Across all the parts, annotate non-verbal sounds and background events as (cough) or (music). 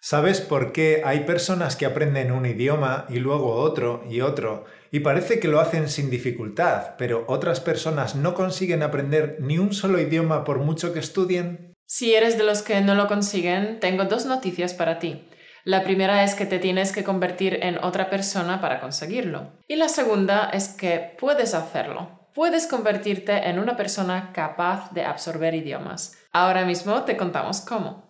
¿Sabes por qué hay personas que aprenden un idioma y luego otro y otro y parece que lo hacen sin dificultad, pero otras personas no consiguen aprender ni un solo idioma por mucho que estudien? Si eres de los que no lo consiguen, tengo dos noticias para ti. La primera es que te tienes que convertir en otra persona para conseguirlo. Y la segunda es que puedes hacerlo. Puedes convertirte en una persona capaz de absorber idiomas. Ahora mismo te contamos cómo.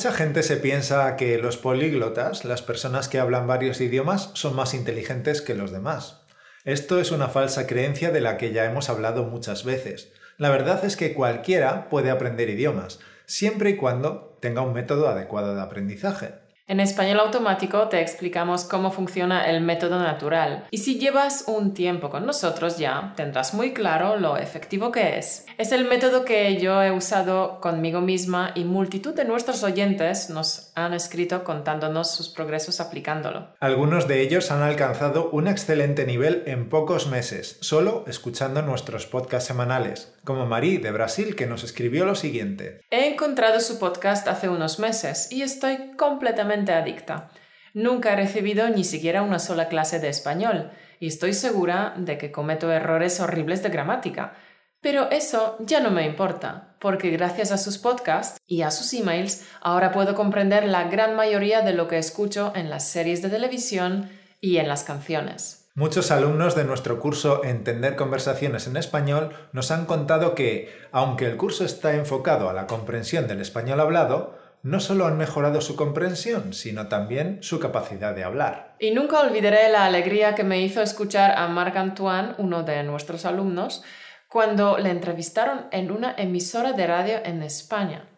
Mucha gente se piensa que los políglotas, las personas que hablan varios idiomas, son más inteligentes que los demás. Esto es una falsa creencia de la que ya hemos hablado muchas veces. La verdad es que cualquiera puede aprender idiomas, siempre y cuando tenga un método adecuado de aprendizaje. En español automático te explicamos cómo funciona el método natural y si llevas un tiempo con nosotros ya tendrás muy claro lo efectivo que es. Es el método que yo he usado conmigo misma y multitud de nuestros oyentes nos han escrito contándonos sus progresos aplicándolo. Algunos de ellos han alcanzado un excelente nivel en pocos meses, solo escuchando nuestros podcasts semanales, como Marie de Brasil que nos escribió lo siguiente. He encontrado su podcast hace unos meses y estoy completamente adicta. Nunca he recibido ni siquiera una sola clase de español y estoy segura de que cometo errores horribles de gramática. Pero eso ya no me importa, porque gracias a sus podcasts y a sus emails ahora puedo comprender la gran mayoría de lo que escucho en las series de televisión y en las canciones. Muchos alumnos de nuestro curso Entender conversaciones en español nos han contado que, aunque el curso está enfocado a la comprensión del español hablado, no solo han mejorado su comprensión, sino también su capacidad de hablar. Y nunca olvidaré la alegría que me hizo escuchar a Marc Antoine, uno de nuestros alumnos, cuando le entrevistaron en una emisora de radio en España.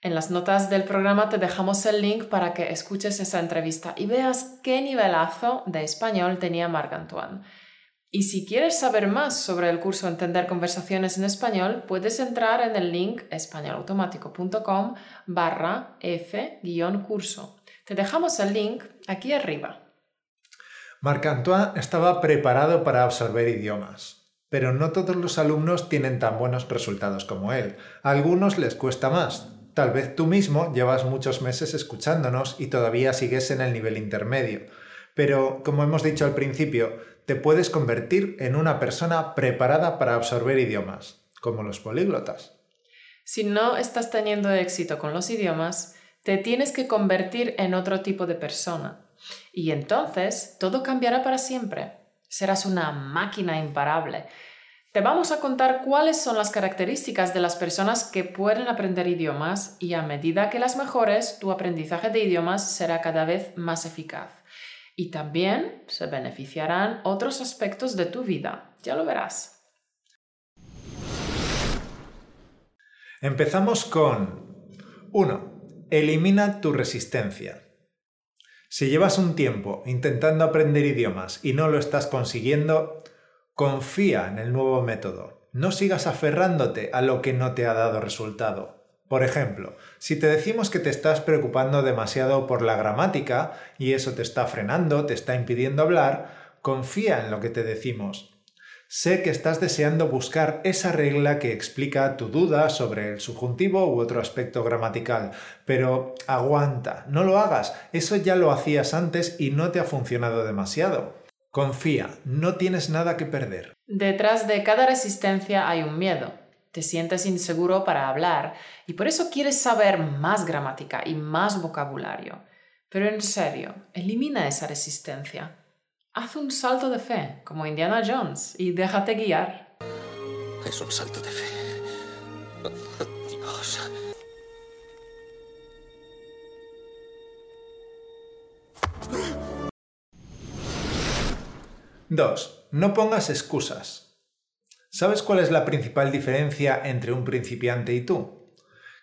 En las notas del programa te dejamos el link para que escuches esa entrevista y veas qué nivelazo de español tenía Marc Antoine. Y si quieres saber más sobre el curso Entender conversaciones en español, puedes entrar en el link españolautomático.com barra f-curso. Te dejamos el link aquí arriba. Marc-Antoine estaba preparado para absorber idiomas, pero no todos los alumnos tienen tan buenos resultados como él. A algunos les cuesta más. Tal vez tú mismo llevas muchos meses escuchándonos y todavía sigues en el nivel intermedio. Pero, como hemos dicho al principio, te puedes convertir en una persona preparada para absorber idiomas, como los políglotas. Si no estás teniendo éxito con los idiomas, te tienes que convertir en otro tipo de persona. Y entonces todo cambiará para siempre. Serás una máquina imparable. Te vamos a contar cuáles son las características de las personas que pueden aprender idiomas y a medida que las mejores, tu aprendizaje de idiomas será cada vez más eficaz. Y también se beneficiarán otros aspectos de tu vida. Ya lo verás. Empezamos con 1. Elimina tu resistencia. Si llevas un tiempo intentando aprender idiomas y no lo estás consiguiendo, confía en el nuevo método. No sigas aferrándote a lo que no te ha dado resultado. Por ejemplo, si te decimos que te estás preocupando demasiado por la gramática y eso te está frenando, te está impidiendo hablar, confía en lo que te decimos. Sé que estás deseando buscar esa regla que explica tu duda sobre el subjuntivo u otro aspecto gramatical, pero aguanta, no lo hagas, eso ya lo hacías antes y no te ha funcionado demasiado. Confía, no tienes nada que perder. Detrás de cada resistencia hay un miedo te sientes inseguro para hablar y por eso quieres saber más gramática y más vocabulario. Pero en serio, elimina esa resistencia. Haz un salto de fe, como Indiana Jones, y déjate guiar. Es un salto de fe. Dios. Dos. No pongas excusas. ¿Sabes cuál es la principal diferencia entre un principiante y tú?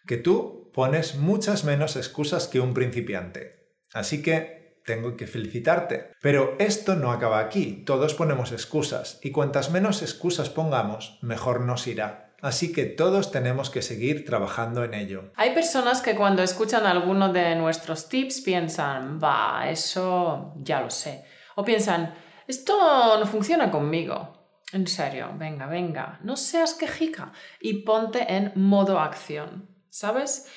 Que tú pones muchas menos excusas que un principiante. Así que tengo que felicitarte. Pero esto no acaba aquí. Todos ponemos excusas y cuantas menos excusas pongamos, mejor nos irá. así que todos tenemos que seguir trabajando en ello. Hay personas que cuando escuchan alguno de nuestros tips piensan, va, eso ya lo sé. O piensan, esto no funciona conmigo. En serio, venga, venga, no seas quejica y ponte en modo acción. ¿Sabes?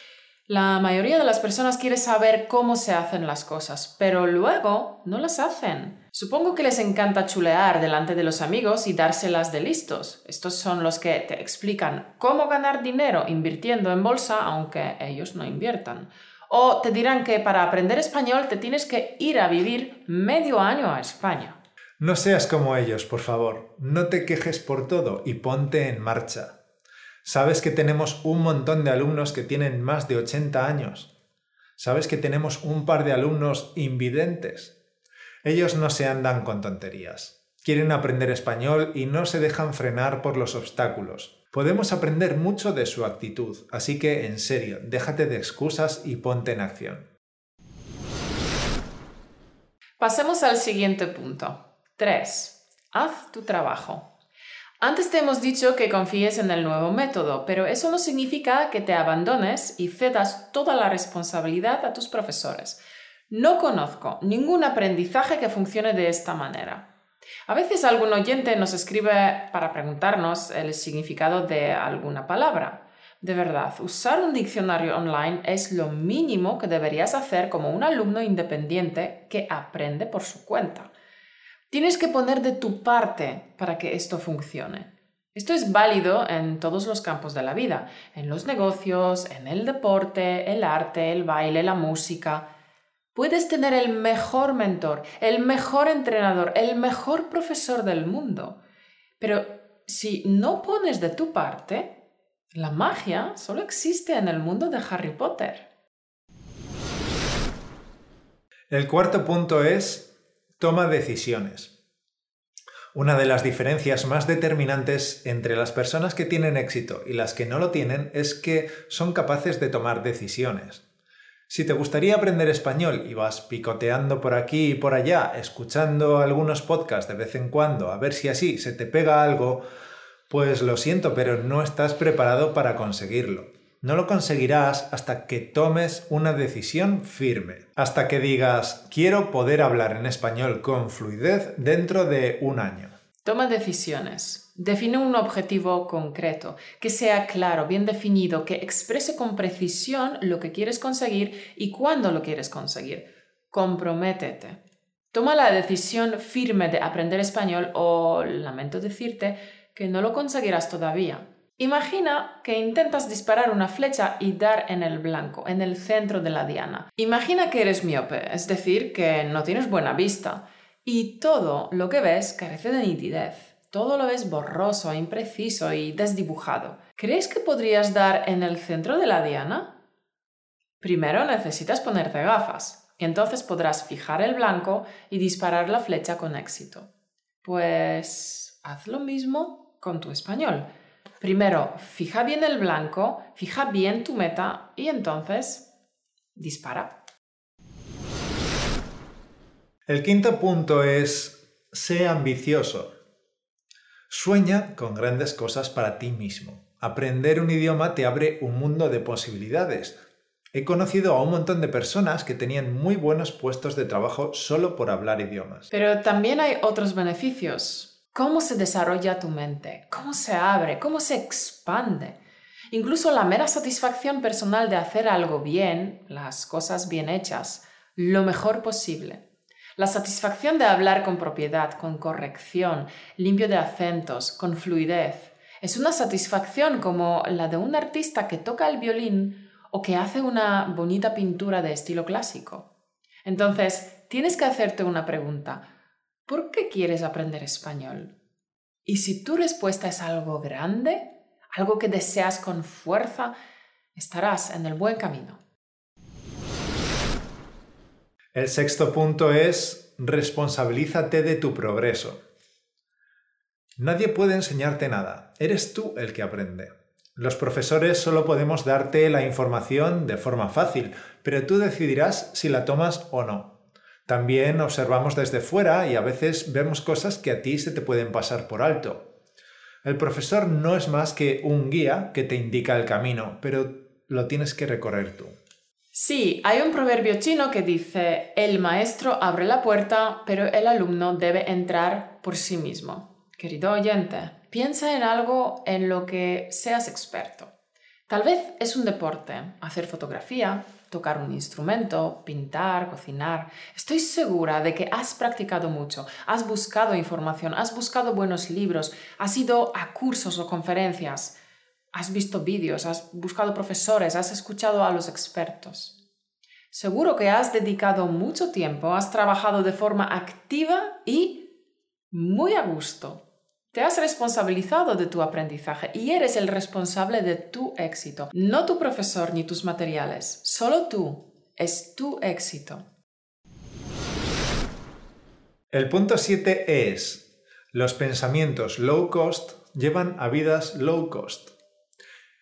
La mayoría de las personas quiere saber cómo se hacen las cosas, pero luego no las hacen. Supongo que les encanta chulear delante de los amigos y dárselas de listos. Estos son los que te explican cómo ganar dinero invirtiendo en bolsa aunque ellos no inviertan. O te dirán que para aprender español te tienes que ir a vivir medio año a España. No seas como ellos, por favor. No te quejes por todo y ponte en marcha. Sabes que tenemos un montón de alumnos que tienen más de 80 años. Sabes que tenemos un par de alumnos invidentes. Ellos no se andan con tonterías. Quieren aprender español y no se dejan frenar por los obstáculos. Podemos aprender mucho de su actitud, así que en serio, déjate de excusas y ponte en acción. Pasemos al siguiente punto. 3. Haz tu trabajo. Antes te hemos dicho que confíes en el nuevo método, pero eso no significa que te abandones y cedas toda la responsabilidad a tus profesores. No conozco ningún aprendizaje que funcione de esta manera. A veces algún oyente nos escribe para preguntarnos el significado de alguna palabra. De verdad, usar un diccionario online es lo mínimo que deberías hacer como un alumno independiente que aprende por su cuenta. Tienes que poner de tu parte para que esto funcione. Esto es válido en todos los campos de la vida, en los negocios, en el deporte, el arte, el baile, la música. Puedes tener el mejor mentor, el mejor entrenador, el mejor profesor del mundo, pero si no pones de tu parte, la magia solo existe en el mundo de Harry Potter. El cuarto punto es Toma decisiones. Una de las diferencias más determinantes entre las personas que tienen éxito y las que no lo tienen es que son capaces de tomar decisiones. Si te gustaría aprender español y vas picoteando por aquí y por allá, escuchando algunos podcasts de vez en cuando, a ver si así se te pega algo, pues lo siento, pero no estás preparado para conseguirlo. No lo conseguirás hasta que tomes una decisión firme, hasta que digas quiero poder hablar en español con fluidez dentro de un año. Toma decisiones. Define un objetivo concreto, que sea claro, bien definido, que exprese con precisión lo que quieres conseguir y cuándo lo quieres conseguir. Comprométete. Toma la decisión firme de aprender español o lamento decirte que no lo conseguirás todavía. Imagina que intentas disparar una flecha y dar en el blanco, en el centro de la diana. Imagina que eres miope, es decir, que no tienes buena vista, y todo lo que ves carece de nitidez. Todo lo ves borroso, impreciso y desdibujado. ¿Crees que podrías dar en el centro de la diana? Primero necesitas ponerte gafas, y entonces podrás fijar el blanco y disparar la flecha con éxito. Pues haz lo mismo con tu español. Primero, fija bien el blanco, fija bien tu meta y entonces dispara. El quinto punto es, sé ambicioso. Sueña con grandes cosas para ti mismo. Aprender un idioma te abre un mundo de posibilidades. He conocido a un montón de personas que tenían muy buenos puestos de trabajo solo por hablar idiomas. Pero también hay otros beneficios cómo se desarrolla tu mente, cómo se abre, cómo se expande. Incluso la mera satisfacción personal de hacer algo bien, las cosas bien hechas, lo mejor posible. La satisfacción de hablar con propiedad, con corrección, limpio de acentos, con fluidez. Es una satisfacción como la de un artista que toca el violín o que hace una bonita pintura de estilo clásico. Entonces, tienes que hacerte una pregunta. ¿Por qué quieres aprender español? Y si tu respuesta es algo grande, algo que deseas con fuerza, estarás en el buen camino. El sexto punto es responsabilízate de tu progreso. Nadie puede enseñarte nada, eres tú el que aprende. Los profesores solo podemos darte la información de forma fácil, pero tú decidirás si la tomas o no. También observamos desde fuera y a veces vemos cosas que a ti se te pueden pasar por alto. El profesor no es más que un guía que te indica el camino, pero lo tienes que recorrer tú. Sí, hay un proverbio chino que dice, el maestro abre la puerta, pero el alumno debe entrar por sí mismo. Querido oyente, piensa en algo en lo que seas experto. Tal vez es un deporte, hacer fotografía, tocar un instrumento, pintar, cocinar. Estoy segura de que has practicado mucho, has buscado información, has buscado buenos libros, has ido a cursos o conferencias, has visto vídeos, has buscado profesores, has escuchado a los expertos. Seguro que has dedicado mucho tiempo, has trabajado de forma activa y muy a gusto. Te has responsabilizado de tu aprendizaje y eres el responsable de tu éxito, no tu profesor ni tus materiales, solo tú. Es tu éxito. El punto 7 es, los pensamientos low cost llevan a vidas low cost.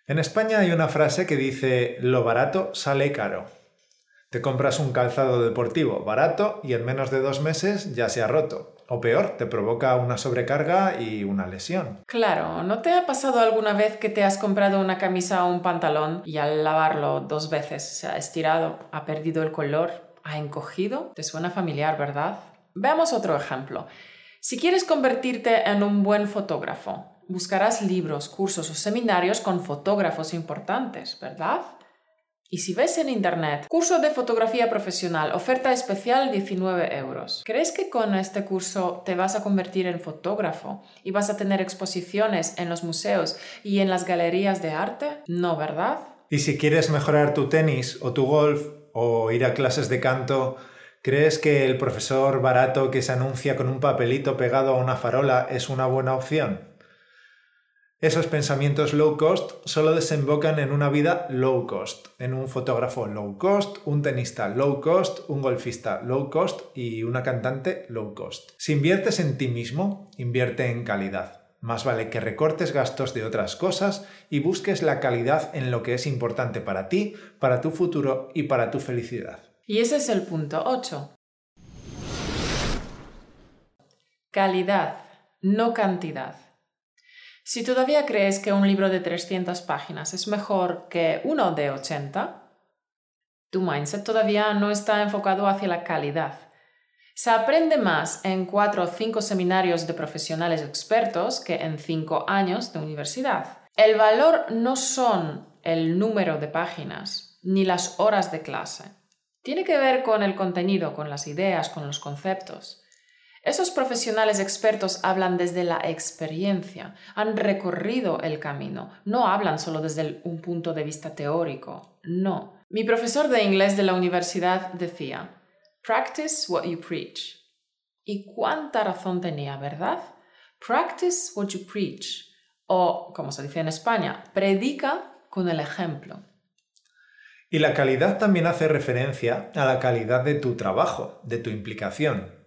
En España hay una frase que dice, lo barato sale caro. Te compras un calzado deportivo barato y en menos de dos meses ya se ha roto. O peor, te provoca una sobrecarga y una lesión. Claro, ¿no te ha pasado alguna vez que te has comprado una camisa o un pantalón y al lavarlo dos veces se ha estirado, ha perdido el color, ha encogido? Te suena familiar, ¿verdad? Veamos otro ejemplo. Si quieres convertirte en un buen fotógrafo, buscarás libros, cursos o seminarios con fotógrafos importantes, ¿verdad? Y si ves en Internet, curso de fotografía profesional, oferta especial 19 euros, ¿crees que con este curso te vas a convertir en fotógrafo y vas a tener exposiciones en los museos y en las galerías de arte? No, ¿verdad? Y si quieres mejorar tu tenis o tu golf o ir a clases de canto, ¿crees que el profesor barato que se anuncia con un papelito pegado a una farola es una buena opción? Esos pensamientos low cost solo desembocan en una vida low cost, en un fotógrafo low cost, un tenista low cost, un golfista low cost y una cantante low cost. Si inviertes en ti mismo, invierte en calidad. Más vale que recortes gastos de otras cosas y busques la calidad en lo que es importante para ti, para tu futuro y para tu felicidad. Y ese es el punto 8. Calidad, no cantidad. Si todavía crees que un libro de 300 páginas es mejor que uno de 80, tu mindset todavía no está enfocado hacia la calidad. Se aprende más en cuatro o cinco seminarios de profesionales expertos que en cinco años de universidad. El valor no son el número de páginas ni las horas de clase. Tiene que ver con el contenido, con las ideas, con los conceptos. Esos profesionales expertos hablan desde la experiencia, han recorrido el camino, no hablan solo desde un punto de vista teórico, no. Mi profesor de inglés de la universidad decía, practice what you preach. Y cuánta razón tenía, ¿verdad? Practice what you preach. O, como se dice en España, predica con el ejemplo. Y la calidad también hace referencia a la calidad de tu trabajo, de tu implicación.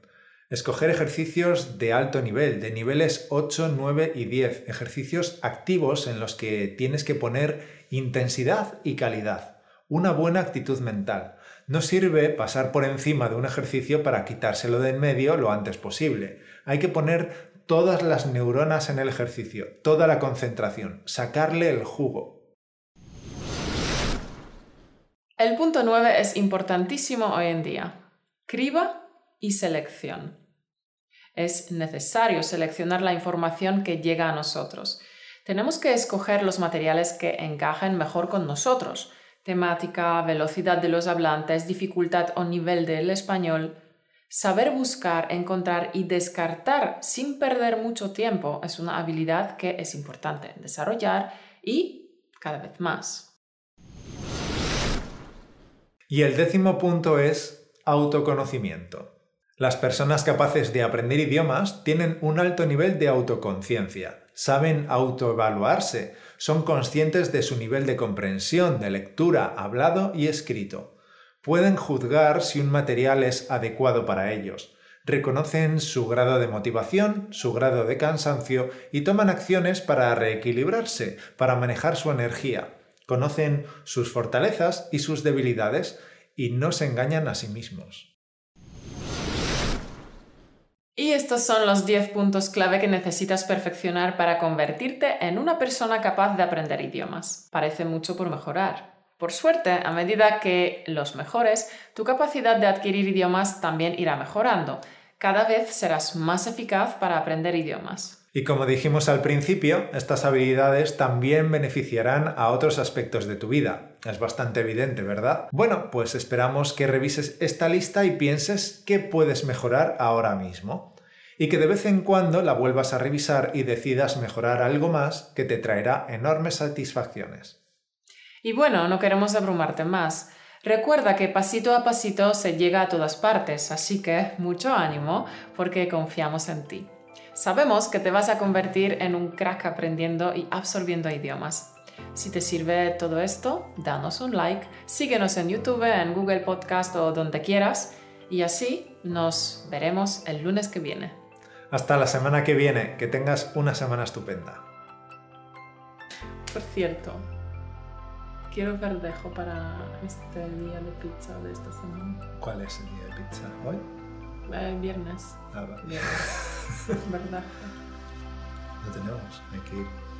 Escoger ejercicios de alto nivel, de niveles 8, 9 y 10, ejercicios activos en los que tienes que poner intensidad y calidad, una buena actitud mental. No sirve pasar por encima de un ejercicio para quitárselo de en medio lo antes posible. Hay que poner todas las neuronas en el ejercicio, toda la concentración, sacarle el jugo. El punto 9 es importantísimo hoy en día. Criba y selección. Es necesario seleccionar la información que llega a nosotros. Tenemos que escoger los materiales que encajen mejor con nosotros. Temática, velocidad de los hablantes, dificultad o nivel del español. Saber buscar, encontrar y descartar sin perder mucho tiempo es una habilidad que es importante desarrollar y cada vez más. Y el décimo punto es autoconocimiento. Las personas capaces de aprender idiomas tienen un alto nivel de autoconciencia, saben autoevaluarse, son conscientes de su nivel de comprensión, de lectura, hablado y escrito. Pueden juzgar si un material es adecuado para ellos, reconocen su grado de motivación, su grado de cansancio y toman acciones para reequilibrarse, para manejar su energía. Conocen sus fortalezas y sus debilidades y no se engañan a sí mismos. Y estos son los 10 puntos clave que necesitas perfeccionar para convertirte en una persona capaz de aprender idiomas. Parece mucho por mejorar. Por suerte, a medida que los mejores, tu capacidad de adquirir idiomas también irá mejorando. Cada vez serás más eficaz para aprender idiomas. Y como dijimos al principio, estas habilidades también beneficiarán a otros aspectos de tu vida. Es bastante evidente, ¿verdad? Bueno, pues esperamos que revises esta lista y pienses qué puedes mejorar ahora mismo. Y que de vez en cuando la vuelvas a revisar y decidas mejorar algo más que te traerá enormes satisfacciones. Y bueno, no queremos abrumarte más. Recuerda que pasito a pasito se llega a todas partes, así que mucho ánimo porque confiamos en ti. Sabemos que te vas a convertir en un crack aprendiendo y absorbiendo idiomas. Si te sirve todo esto, danos un like, síguenos en YouTube, en Google Podcast o donde quieras y así nos veremos el lunes que viene. Hasta la semana que viene, que tengas una semana estupenda. Por cierto, quiero verdejo para este día de pizza de esta semana. ¿Cuál es el día de pizza? ¿Hoy? Eh, viernes. Ah, vale. Viernes. (laughs) verdejo. No tenemos, hay que ir